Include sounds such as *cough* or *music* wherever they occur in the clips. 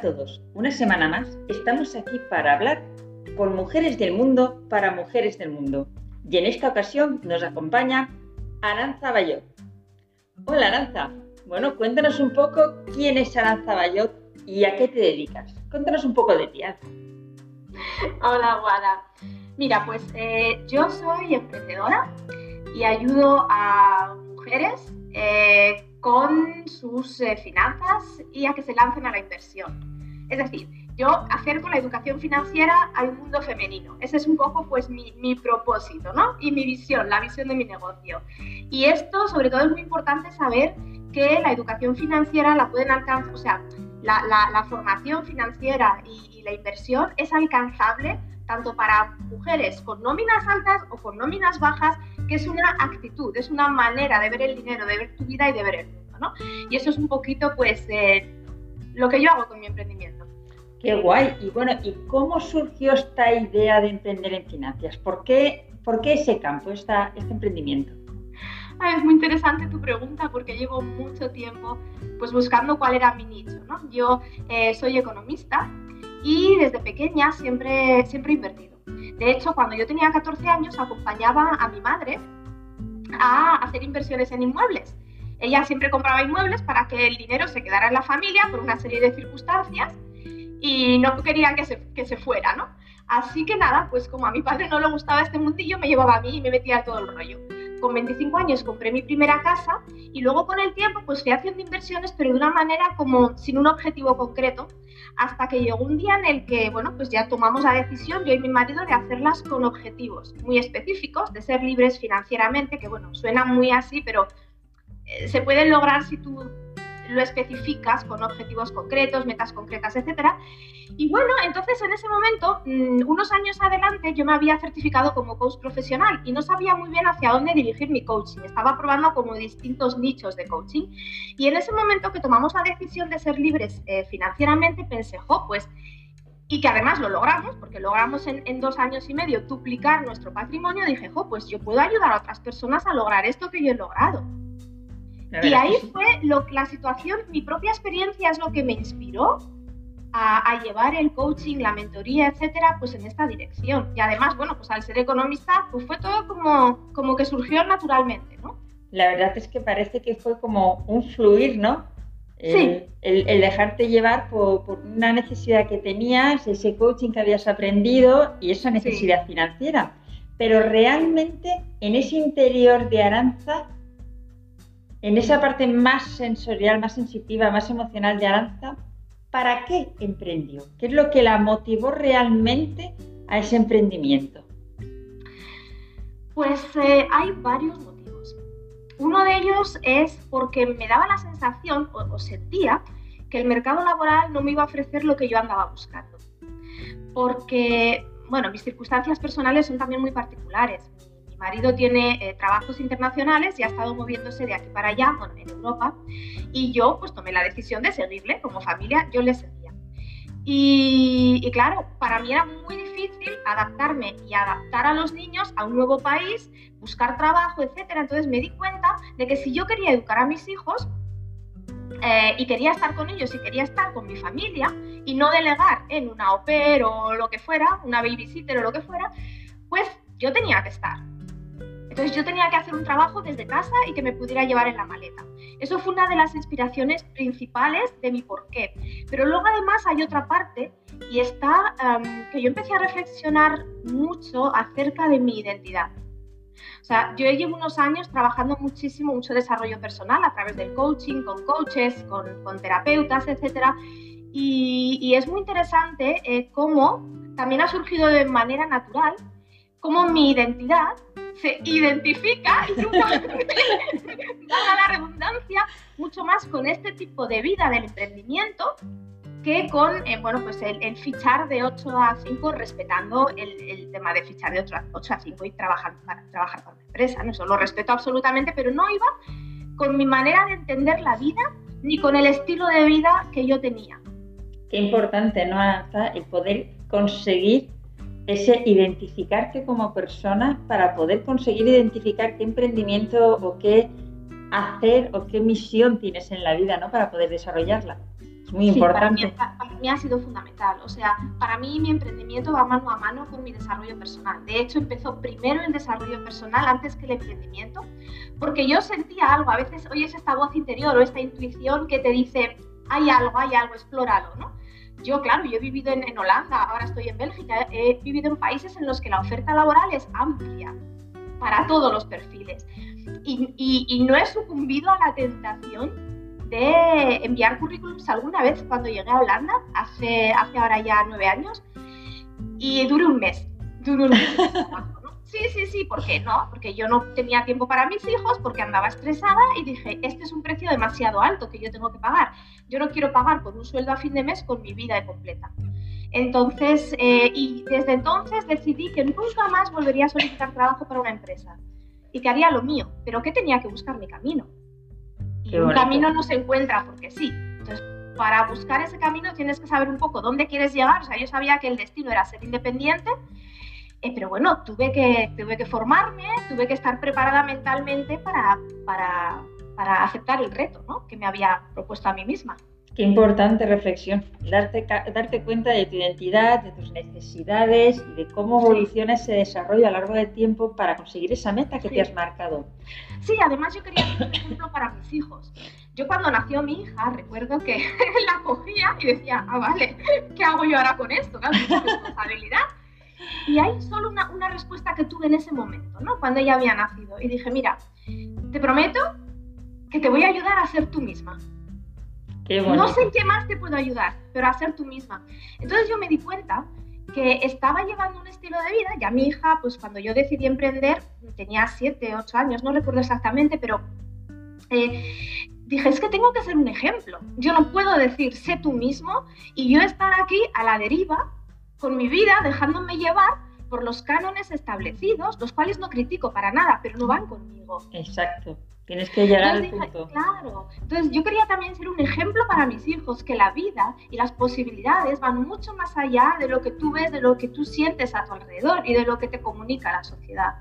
todos, una semana más estamos aquí para hablar por mujeres del mundo para mujeres del mundo. Y en esta ocasión nos acompaña Aranza Bayot. Hola Aranza, bueno, cuéntanos un poco quién es Aranza Bayot y a qué te dedicas. Cuéntanos un poco de ti, Hola Guada. Mira, pues eh, yo soy emprendedora y ayudo a mujeres eh, con sus eh, finanzas y a que se lancen a la inversión. Es decir, yo acerco la educación financiera al mundo femenino. Ese es un poco pues mi, propósito, ¿no? Y mi visión, la visión de mi negocio. Y esto sobre todo es muy importante saber que la educación financiera la pueden alcanzar, o sea, la, formación financiera y, y la inversión es alcanzable tanto para mujeres con nóminas altas o con nóminas bajas, que es una actitud, es una manera de ver el dinero, de ver tu vida y de ver el mundo, ¿no? Y eso es un poquito, pues, eh, lo que yo hago con mi emprendimiento. Qué guay. Y bueno, ¿y cómo surgió esta idea de emprender en finanzas? ¿Por qué, por qué ese campo, esta, este emprendimiento? es muy interesante tu pregunta porque llevo mucho tiempo pues buscando cuál era mi nicho. ¿no? Yo eh, soy economista y desde pequeña siempre, siempre he invertido. De hecho, cuando yo tenía 14 años acompañaba a mi madre a hacer inversiones en inmuebles. Ella siempre compraba inmuebles para que el dinero se quedara en la familia por una serie de circunstancias y no querían que se, que se fuera, ¿no? Así que nada, pues como a mi padre no le gustaba este mundillo, me llevaba a mí y me metía todo el rollo con 25 años compré mi primera casa y luego con el tiempo pues fui haciendo inversiones pero de una manera como sin un objetivo concreto hasta que llegó un día en el que bueno pues ya tomamos la decisión yo y mi marido de hacerlas con objetivos muy específicos de ser libres financieramente que bueno suena muy así pero se pueden lograr si tú lo especificas con objetivos concretos, metas concretas, etc. Y bueno, entonces en ese momento, mm, unos años adelante, yo me había certificado como coach profesional y no sabía muy bien hacia dónde dirigir mi coaching. Estaba probando como distintos nichos de coaching. Y en ese momento que tomamos la decisión de ser libres eh, financieramente, pensé, jo, pues y que además lo logramos, porque logramos en, en, dos años y medio duplicar nuestro patrimonio, dije, jo, pues yo puedo ayudar a otras personas a lograr esto que yo he logrado. Y ahí fue lo, la situación, mi propia experiencia es lo que me inspiró a, llevar el coaching, la mentoría, etcétera, pues en esta dirección. Y además, bueno, pues al ser economista, pues fue todo como, como que surgió naturalmente, ¿no? La verdad es que parece que fue como un fluir, ¿no? sí. el, dejarte llevar por, por, una necesidad que tenías, ese coaching que habías aprendido y esa necesidad financiera. Pero realmente en ese interior de Aranza en esa parte más sensorial, más sensitiva, más emocional de Aranza, ¿para qué emprendió? ¿Qué es lo que la motivó realmente a ese emprendimiento? Pues eh, hay varios motivos. Uno de ellos es porque me daba la sensación o, sentía que el mercado laboral no me iba a ofrecer lo que yo andaba buscando. Porque, bueno, mis circunstancias personales son también muy particulares marido tiene eh, trabajos internacionales y ha estado moviéndose de aquí para allá, bueno, en Europa, y yo pues tomé la decisión de seguirle como familia, yo le seguía. Y, claro, para mí era muy difícil adaptarme y adaptar a los niños a un nuevo país, buscar trabajo, etcétera. Entonces me di cuenta de que si yo quería educar a mis hijos, eh, y quería estar con ellos y quería estar con mi familia y no delegar en una au pair o lo que fuera, una babysitter o lo que fuera, pues yo tenía que estar. Entonces yo tenía que hacer un trabajo desde casa y que me pudiera llevar en la maleta. Eso fue una de las inspiraciones principales de mi porqué. Pero luego además hay otra parte y está em, que yo empecé a reflexionar mucho acerca de mi identidad. O sea, yo llevo unos años trabajando muchísimo, mucho desarrollo personal a través del coaching, con coaches, con, terapeutas, etc. Y, es muy interesante eh, cómo también ha surgido de manera natural, cómo mi identidad se identifica, y *laughs* la redundancia, mucho más con este tipo de vida del emprendimiento que con eh, bueno, pues el, fichar de 8 a 5 respetando el, tema de fichar de 8 a, 5 y trabajar para, trabajar para una empresa. ¿no? Eso lo respeto absolutamente, pero no iba con mi manera de entender la vida ni con el estilo de vida que yo tenía. Qué importante, ¿no, El poder conseguir ese identificarte como persona para poder conseguir identificar qué emprendimiento o qué hacer o qué misión tienes en la vida, ¿no? Para poder desarrollarla. Es muy importante. Para mí, para mí, ha sido fundamental. O sea, para mí mi emprendimiento va mano a mano con mi desarrollo personal. De hecho, empezó primero el desarrollo personal antes que el emprendimiento, porque yo sentía algo. A veces oyes esta voz interior o esta intuición que te dice, hay algo, hay algo, explóralo, ¿no? Yo, claro, yo he vivido en, Holanda, ahora estoy en Bélgica, he vivido en países en los que la oferta laboral es amplia para todos los perfiles. Y, no he sucumbido a la tentación de enviar currículums alguna vez cuando llegué a Holanda, hace, hace ahora ya nueve años, y. Duré un mes. *laughs* Sí, sí, sí, ¿por qué no? Porque yo no tenía tiempo para mis hijos, porque andaba estresada y dije, este es un precio demasiado alto que yo tengo que pagar. Yo no quiero pagar por un sueldo a fin de mes con mi vida completa. Entonces, eh, y desde entonces decidí que nunca más volvería a solicitar trabajo para una empresa y que haría lo mío, pero que tenía que buscar mi camino. Y un camino no se encuentra porque sí. Entonces, para buscar ese camino tienes que saber un poco dónde quieres llegar. O sea, yo sabía que el destino era ser independiente, eh, pero bueno, tuve que, tuve que formarme, tuve que estar preparada mentalmente para, para, para aceptar el reto ¿no? que me había propuesto a mí misma. Qué importante reflexión, darte, darte cuenta de tu identidad, de tus necesidades y de cómo evoluciona ese desarrollo a lo largo del tiempo para conseguir esa meta que Sí. te has marcado. Sí, además yo quería ser un ejemplo para mis hijos. Yo cuando nació mi hija recuerdo que *laughs* la cogía y decía, ah, vale, ¿qué hago yo ahora con esto? Claro, es responsabilidad. Y hay solo una, una respuesta que tuve en ese momento, ¿no? Cuando ella había nacido. Y dije, mira, te prometo que te voy a ayudar a ser tú misma. Qué. No sé en qué más te puedo ayudar, pero a ser tú misma. Entonces yo me di cuenta que estaba llevando un estilo de vida, ya mi hija, pues cuando yo decidí emprender, tenía 7, 8 años, no recuerdo exactamente, pero eh, dije, es que tengo que ser un ejemplo. Yo no puedo decir, sé tú mismo, y yo estar aquí a la deriva con mi vida, dejándome llevar por los cánones establecidos, los cuales no critico para nada, pero no van conmigo. Exacto. Tienes que llegar al Entonces dije, punto. claro. Entonces yo quería también ser un ejemplo para mis hijos, que la vida y las posibilidades van mucho más allá de lo que tú ves, de lo que tú sientes a tu alrededor y de lo que te comunica la sociedad.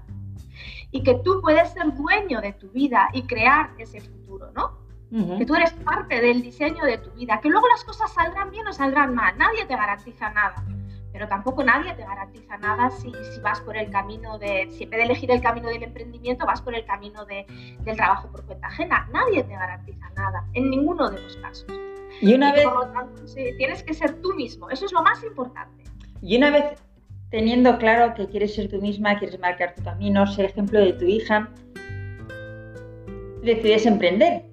Y que tú puedes ser dueño de tu vida y crear ese futuro, ¿no? Ujú. Que tú eres parte del diseño de tu vida, que luego las cosas saldrán bien o saldrán mal, nadie te garantiza nada. Pero tampoco nadie te garantiza nada si, si vas por el camino de, si en vez de elegir el camino del emprendimiento, vas por el camino de, del trabajo por cuenta ajena. Nadie te garantiza nada, en ninguno de los casos. Y una Y vez, por lo tanto, sí, tienes que ser tú mismo, eso es lo más importante. y una vez teniendo claro que quieres ser tú misma, quieres marcar tu camino, ser ejemplo de tu hija, decides emprender.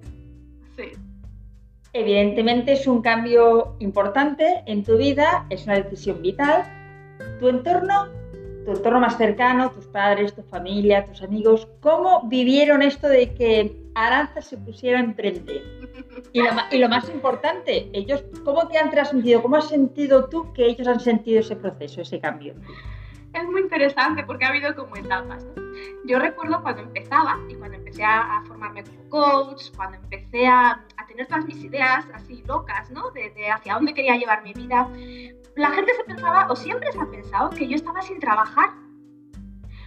Evidentemente es un cambio importante en tu vida, es una decisión vital. Tu entorno, tu entorno más cercano, tus padres, tu familia, tus amigos, ¿cómo vivieron esto de que Aranza se pusiera a emprender? Y lo, y lo más importante, ellos, ¿cómo te han transmitido? ¿Cómo has sentido tú que ellos han sentido ese proceso, ese cambio? Es muy interesante porque ha habido como etapas. Yo recuerdo cuando empezaba y cuando empecé a, formarme coach, cuando empecé a, a tener todas mis ideas así locas, ¿no? De, de hacia dónde quería llevar mi vida, la gente se pensaba, o siempre se ha pensado, que yo estaba sin trabajar.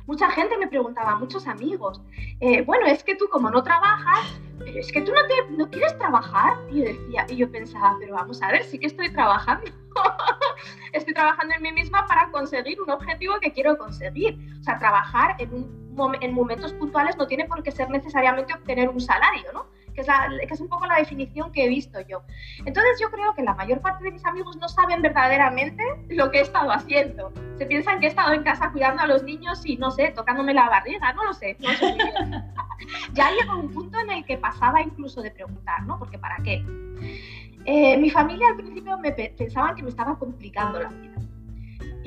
Mucha gente me preguntaba, muchos amigos, eh, bueno, es que tú como no trabajas, pero es que tú no, te, no quieres trabajar. Y yo decía, y yo pensaba, pero vamos a ver, sí que estoy trabajando. *laughs* estoy trabajando en mí misma para conseguir un objetivo que quiero conseguir. O sea, trabajar en, un en momentos puntuales no tiene por qué ser necesariamente obtener un salario, ¿no? Que es, que es un poco la definición que he visto yo. Entonces yo creo que la mayor parte de mis amigos no saben verdaderamente lo que he estado haciendo. Se piensan que he estado en casa cuidando a los niños y, no sé, tocándome la barriga, no lo sé. No sé *laughs* ya llegó un punto en el que pasaba incluso de preguntar, ¿no? Porque ¿para qué? Eh, mi familia al principio me pe- pensaban que me estaba complicando la vida.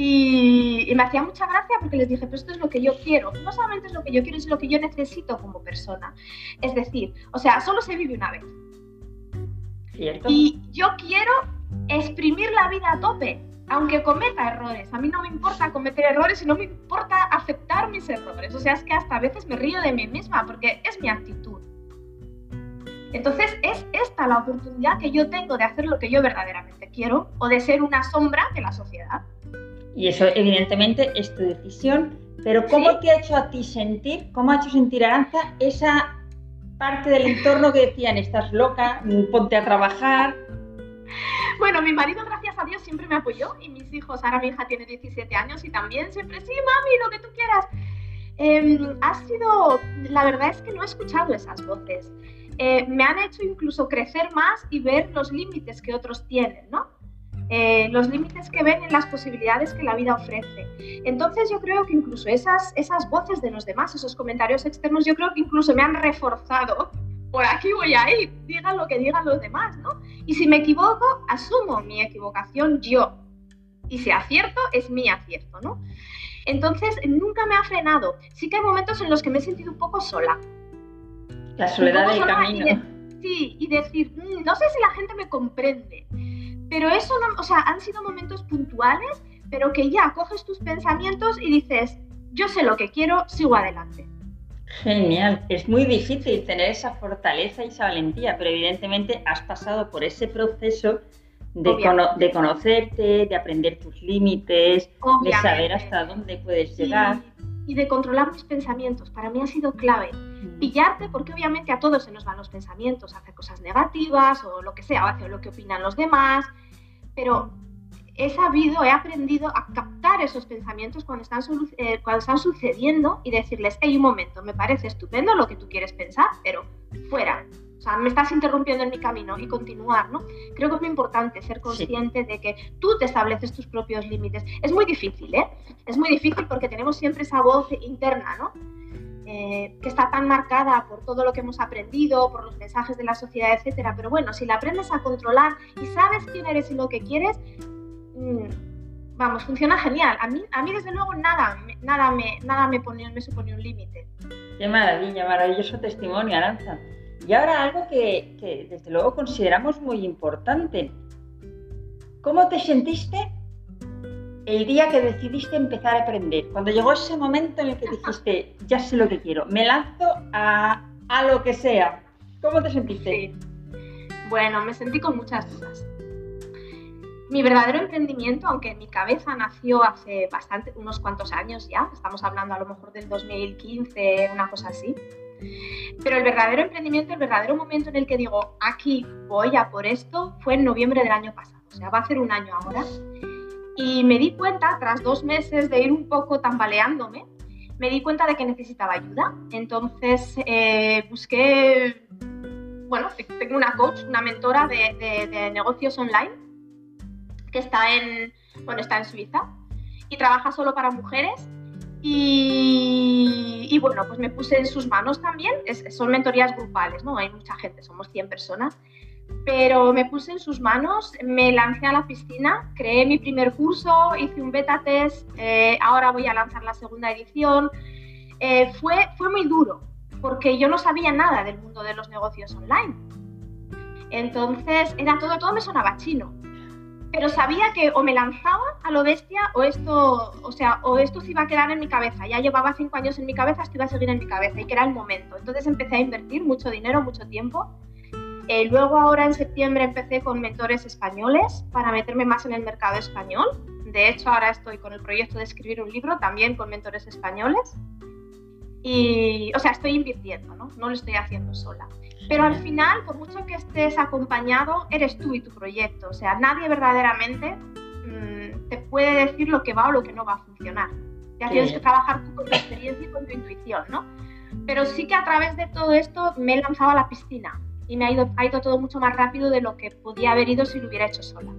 Y, y me hacía mucha gracia porque les dije, pero esto es lo que yo quiero. No solamente es lo que yo quiero, es lo que yo necesito como persona. Es decir, o sea, solo se vive una vez. ¿Cierto? Y yo quiero exprimir la vida a tope, aunque cometa errores. A mí no me importa cometer errores y no me importa aceptar mis errores. O sea, es que hasta a veces me río de mí misma porque es mi actitud. Entonces es esta la oportunidad que yo tengo de hacer lo que yo verdaderamente quiero o de ser una sombra de la sociedad. Y eso evidentemente es tu decisión, pero ¿cómo Sí. te ha hecho a ti sentir, cómo ha hecho sentir Aranza esa parte del entorno que decían, estás loca, ponte a trabajar? Bueno, mi marido, gracias a Dios, siempre me apoyó y mis hijos, ahora mi hija tiene 17 años y también siempre, sí, mami, lo que tú quieras. Em, ha sido, la verdad es que no he escuchado esas voces. Eh, me han hecho incluso crecer más y ver los límites que otros tienen, ¿no? Eh, los límites que ven en las posibilidades que la vida ofrece. Entonces yo creo que incluso esas, esas voces de los demás, esos comentarios externos, yo creo que incluso me han reforzado. Por aquí voy a ir, digan lo que digan los demás, ¿no? Y si me equivoco, asumo mi equivocación yo. Y si acierto, es mi acierto, ¿no? Entonces, nunca me ha frenado. Sí que hay momentos en los que me he sentido un poco sola. La soledad del camino. sí, y decir, mm, no sé si la gente me comprende, pero eso, no, o sea, han sido momentos puntuales, pero que ya coges tus pensamientos y dices, yo sé lo que quiero, sigo adelante. Genial, es muy difícil tener esa fortaleza y esa valentía, pero evidentemente has pasado por ese proceso de, de conocerte, de aprender tus límites, de saber hasta dónde puedes llegar. Y de controlar tus pensamientos, para mí ha sido clave. Mm. Pillarte, porque obviamente a todos se nos van los pensamientos, hacer cosas negativas o lo que sea, o hacer lo que opinan los demás, pero he sabido, he aprendido a captar esos pensamientos cuando están, eh, cuando están sucediendo y decirles, hey, un momento, me parece estupendo lo que tú quieres pensar, pero fuera. O sea, me estás interrumpiendo en mi camino y continuar, ¿no? Creo que es muy importante ser consciente de que tú te estableces tus propios límites. Es muy difícil, ¿eh? Es muy difícil porque tenemos siempre esa voz interna, ¿no? Eh, que está tan marcada por todo lo que hemos aprendido, por los mensajes de la sociedad, etcétera. Pero bueno, si la aprendes a controlar y sabes quién eres y lo que quieres, mm, vamos, funciona genial. A mí, a mí desde luego nada, nada me, nada me, pone, me supone un límite. Qué maravilla, maravilloso testimonio, Aranza. Y ahora algo que, que desde luego consideramos muy importante. ¿Cómo te sentiste el día que decidiste empezar a aprender, cuando llegó ese momento en el que dijiste, ya sé lo que quiero, me lanzo a, a lo que sea, ¿cómo te sentiste? Bueno, me sentí con muchas dudas. Mi verdadero emprendimiento, aunque en mi cabeza nació hace bastante, unos cuantos años ya, estamos hablando a lo mejor del 2015, una cosa así, pero el verdadero emprendimiento, el verdadero momento en el que digo, aquí voy a por esto, fue en noviembre del año pasado, o sea, va a ser un año ahora. Y me di cuenta, tras dos meses de ir un poco tambaleándome, me di cuenta de que necesitaba ayuda. Entonces eh, busqué, bueno, tengo una coach, una mentora de, negocios online que está en, bueno, está en Suiza y trabaja solo para mujeres. Y, bueno, pues me puse en sus manos también. son mentorías grupales, ¿no? Hay mucha gente, somos 100 personas pero me puse en sus manos, me lancé a la piscina, creé mi primer curso, hice un beta test, eh, ahora voy a lanzar la segunda edición. Eh, fue, fue muy duro, porque yo no sabía nada del mundo de los negocios online. Entonces, era todo, todo me sonaba chino. Pero sabía que o me lanzaba a lo bestia o esto, o sea, o esto se iba a quedar en mi cabeza. Ya llevaba cinco años en mi cabeza, esto iba a seguir en mi cabeza y que era el momento. Entonces empecé a invertir mucho dinero, mucho tiempo eh, luego ahora en septiembre empecé con mentores españoles para meterme más en el mercado español. De hecho, ahora estoy con el proyecto de escribir un libro también con mentores españoles. Y, o sea, estoy invirtiendo, ¿no? No lo estoy haciendo sola. Pero al final, por mucho que estés acompañado, eres tú y tu proyecto. O sea, nadie verdaderamente mm, te puede decir lo que va o lo que no va a funcionar. Ya tienes que trabajar tú con tu experiencia y con tu intuición, ¿no? Pero sí que a través de todo esto me he lanzado a la piscina y me ha ido, ha ido todo mucho más rápido de lo que podía haber ido si lo hubiera hecho sola.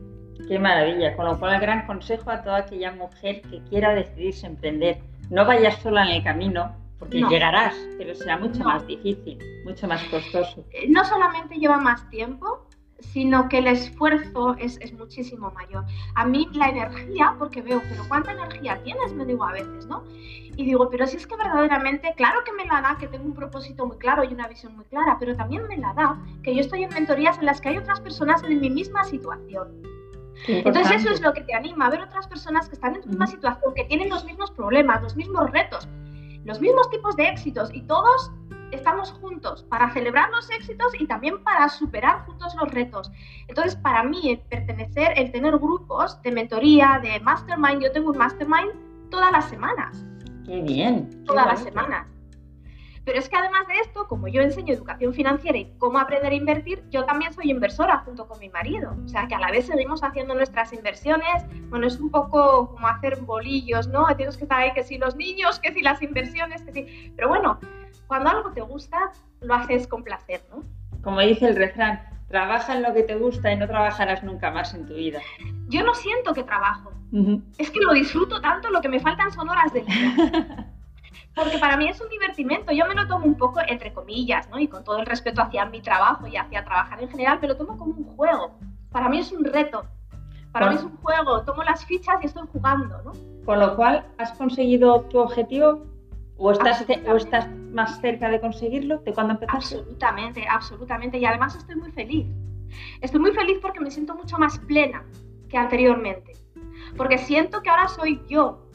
Qué maravilla, con lo cual el gran consejo a toda aquella mujer que quiera decidirse emprender, no vayas sola en el camino, porque llegarás, pero será mucho más difícil, mucho más costoso. Eh, no solamente lleva más tiempo, sino que el esfuerzo es, es, muchísimo mayor. A mí la energía, porque veo, pero ¿cuánta energía tienes? Me digo a veces, ¿no? Y digo, pero si es que verdaderamente, claro que me la da, que tengo un propósito muy claro y una visión muy clara, pero también me la da que yo estoy en mentorías en las que hay otras personas en mi misma situación. Entonces eso es lo que te anima, a ver otras personas que están en tu misma situación, que tienen los mismos problemas, los mismos retos, los mismos tipos de éxitos y todos estamos juntos para celebrar los éxitos y también para superar juntos los retos. Entonces, para mí, el pertenecer, el tener grupos de mentoría, de mastermind, yo tengo un mastermind todas las semanas. Qué bien. Todas las semanas. Pero es que además de esto, como yo enseño educación financiera y cómo aprender a invertir, yo también soy inversora junto con mi marido. O sea que a la vez seguimos haciendo nuestras inversiones. Bueno, es un poco como hacer bolillos, ¿no? Tienes que estar ahí que si los niños, que si las inversiones, que si... Pero bueno, cuando algo te gusta, lo haces con placer, ¿no? Como dice el refrán, trabaja en lo que te gusta y no trabajarás nunca más en tu vida. Yo no siento que trabajo. Es que lo disfruto tanto, lo que me faltan son horas de vida. *laughs* porque para mí es un divertimento. Yo me lo tomo un poco entre comillas, ¿no? Y con todo el respeto hacia mi trabajo y hacia trabajar en general, me lo tomo como un juego. Para mí es un reto. Para mí es un juego. Tomo las fichas y estoy jugando, ¿no? Con lo cual, ¿has conseguido tu objetivo? ¿O estás, ¿O estás más cerca de conseguirlo de cuando empezaste? Absolutamente, absolutamente. Y además estoy muy feliz. Estoy muy feliz porque me siento mucho más plena que anteriormente. Porque siento que ahora soy yo.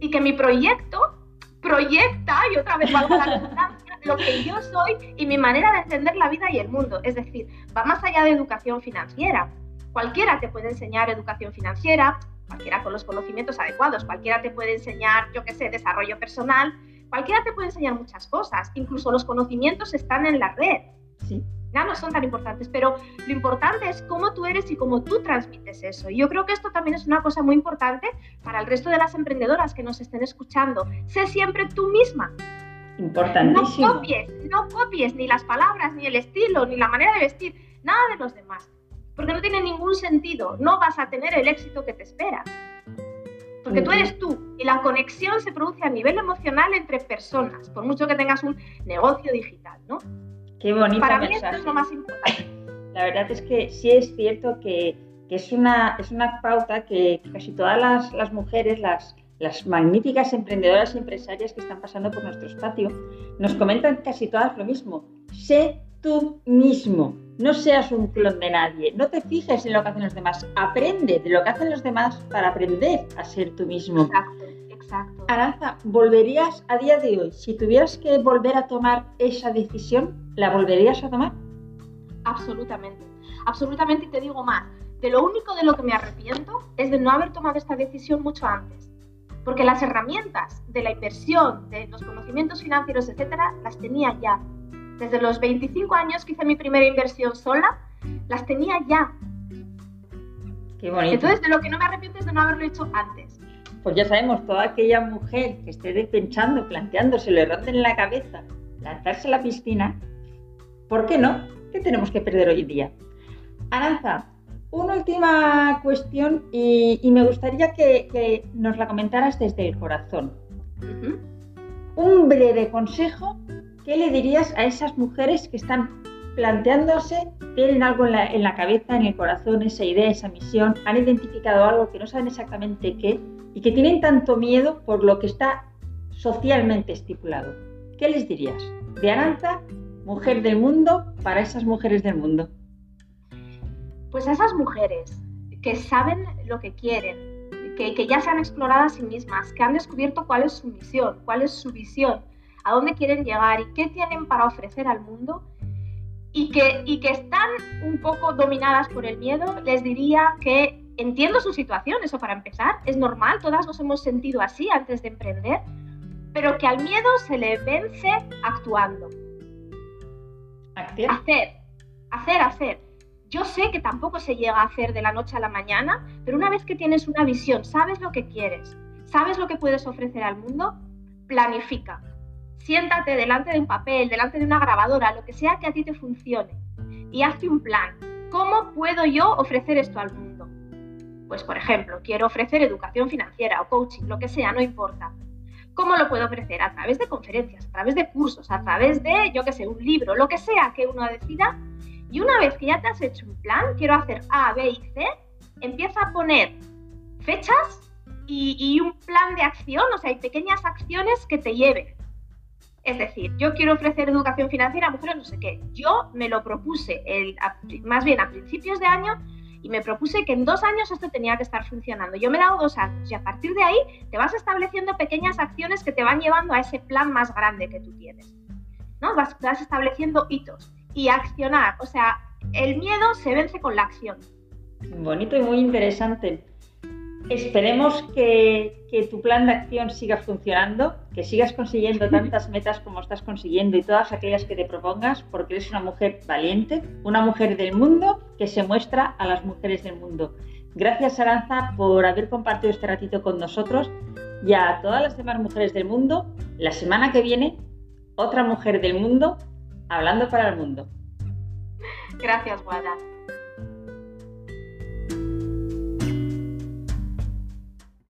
Y que mi proyecto proyecta, y otra vez valgo la redundancia, lo que yo soy y mi manera de entender la vida y el mundo. Es decir, va más allá de educación financiera. Cualquiera te puede enseñar educación financiera, cualquiera con los conocimientos adecuados, cualquiera te puede enseñar, yo qué sé, desarrollo personal, cualquiera te puede enseñar muchas cosas, incluso los conocimientos están en la red. Sí ya no son tan importantes, pero lo importante es cómo tú eres y cómo tú transmites eso. Y yo creo que esto también es una cosa muy importante para el resto de las emprendedoras que nos estén escuchando. Sé siempre tú misma. Importantísimo. No copies, no copies ni las palabras, ni el estilo, ni la manera de vestir, nada de los demás. No tiene ningún sentido. No vas a tener el éxito que te esperas. Porque tú eres tú y la conexión se produce a nivel emocional entre personas, por mucho que tengas un negocio digital, ¿no? Qué bonito Para mí esto es lo más importante. *laughs* La verdad es que sí es cierto que, que es, una, es una pauta que casi todas las, las mujeres, las, las magníficas emprendedoras y empresarias que están pasando por nuestro espacio, nos comentan casi todas lo mismo. Sé tú mismo, no seas un clon de nadie, no te fijes en lo que hacen los demás, aprende de lo que hacen los demás para aprender a ser tú mismo. Exacto, exacto. Aranza, ¿volverías a día de hoy, si tuvieras que volver a tomar esa decisión, ¿La volverías a tomar? Absolutamente, absolutamente y te digo más, de lo único de lo que me arrepiento es de no haber tomado esta decisión mucho antes, porque las herramientas de la inversión, de los conocimientos financieros, etcétera, las tenía ya. Desde los 25 años que hice mi primera inversión sola, las tenía ya. Qué bonito. Entonces, de lo que no me arrepiento es de no haberlo hecho antes. Pues ya sabemos, toda aquella mujer que esté pensando, planteándose, le rote en la cabeza lanzarse a la piscina, ¿Por qué no? ¿Qué tenemos que perder hoy en día? Aranza, una última cuestión y, me gustaría que, nos la comentaras desde el corazón. Un breve consejo, ¿qué le dirías a esas mujeres que están planteándose, tienen algo en la, cabeza, en el corazón, esa idea, esa misión, han identificado algo que no saben exactamente qué y que tienen tanto miedo por lo que está socialmente estipulado? ¿Qué les dirías? De Aranza mujer del mundo para esas mujeres del mundo? Pues a esas mujeres que saben lo que quieren, que, ya se han explorado a sí mismas, que han descubierto cuál es su misión, cuál es su visión, a dónde quieren llegar y qué tienen para ofrecer al mundo y que, y que están un poco dominadas por el miedo, les diría que entiendo su situación, eso para empezar, es normal, todas nos hemos sentido así antes de emprender, pero que al miedo se le vence actuando. Hacer, hacer, hacer. Yo sé que tampoco se llega a hacer de la noche a la mañana, pero una vez que tienes una visión, sabes lo que quieres, sabes lo que puedes ofrecer al mundo, planifica. Siéntate delante de un papel, delante de una grabadora, lo que sea que a ti te funcione, y hazte un plan. ¿Cómo puedo yo ofrecer esto al mundo? Pues, por ejemplo, quiero ofrecer educación financiera o coaching, lo que sea, no importa. ¿Cómo lo puedo ofrecer? A través de conferencias, a través de cursos, a través de, yo qué sé, un libro, lo que sea que uno decida. Y una vez que ya te has hecho un plan, quiero hacer A, B y C, empieza a poner fechas y, un plan de acción, o sea, hay pequeñas acciones que te lleven. Es decir, yo quiero ofrecer educación financiera a mujeres, no sé qué. Yo me lo propuse el, más bien a principios de año y me propuse que en dos años esto tenía que estar funcionando. Yo me he dado dos años y a partir de ahí te vas estableciendo pequeñas acciones que te van llevando a ese plan más grande que tú tienes. ¿no? Vas, vas estableciendo hitos y accionar. O sea, el miedo se vence con la acción. Bonito y muy interesante. Esperemos que, que, tu plan de acción siga funcionando, que sigas consiguiendo *laughs* tantas metas como estás consiguiendo y todas aquellas que te propongas, porque eres una mujer valiente, una mujer del mundo que se muestra a las mujeres del mundo. Gracias Aranza por haber compartido este ratito con nosotros y a todas las demás mujeres del mundo. La semana que viene, otra mujer del mundo hablando para el mundo. Gracias, Guada.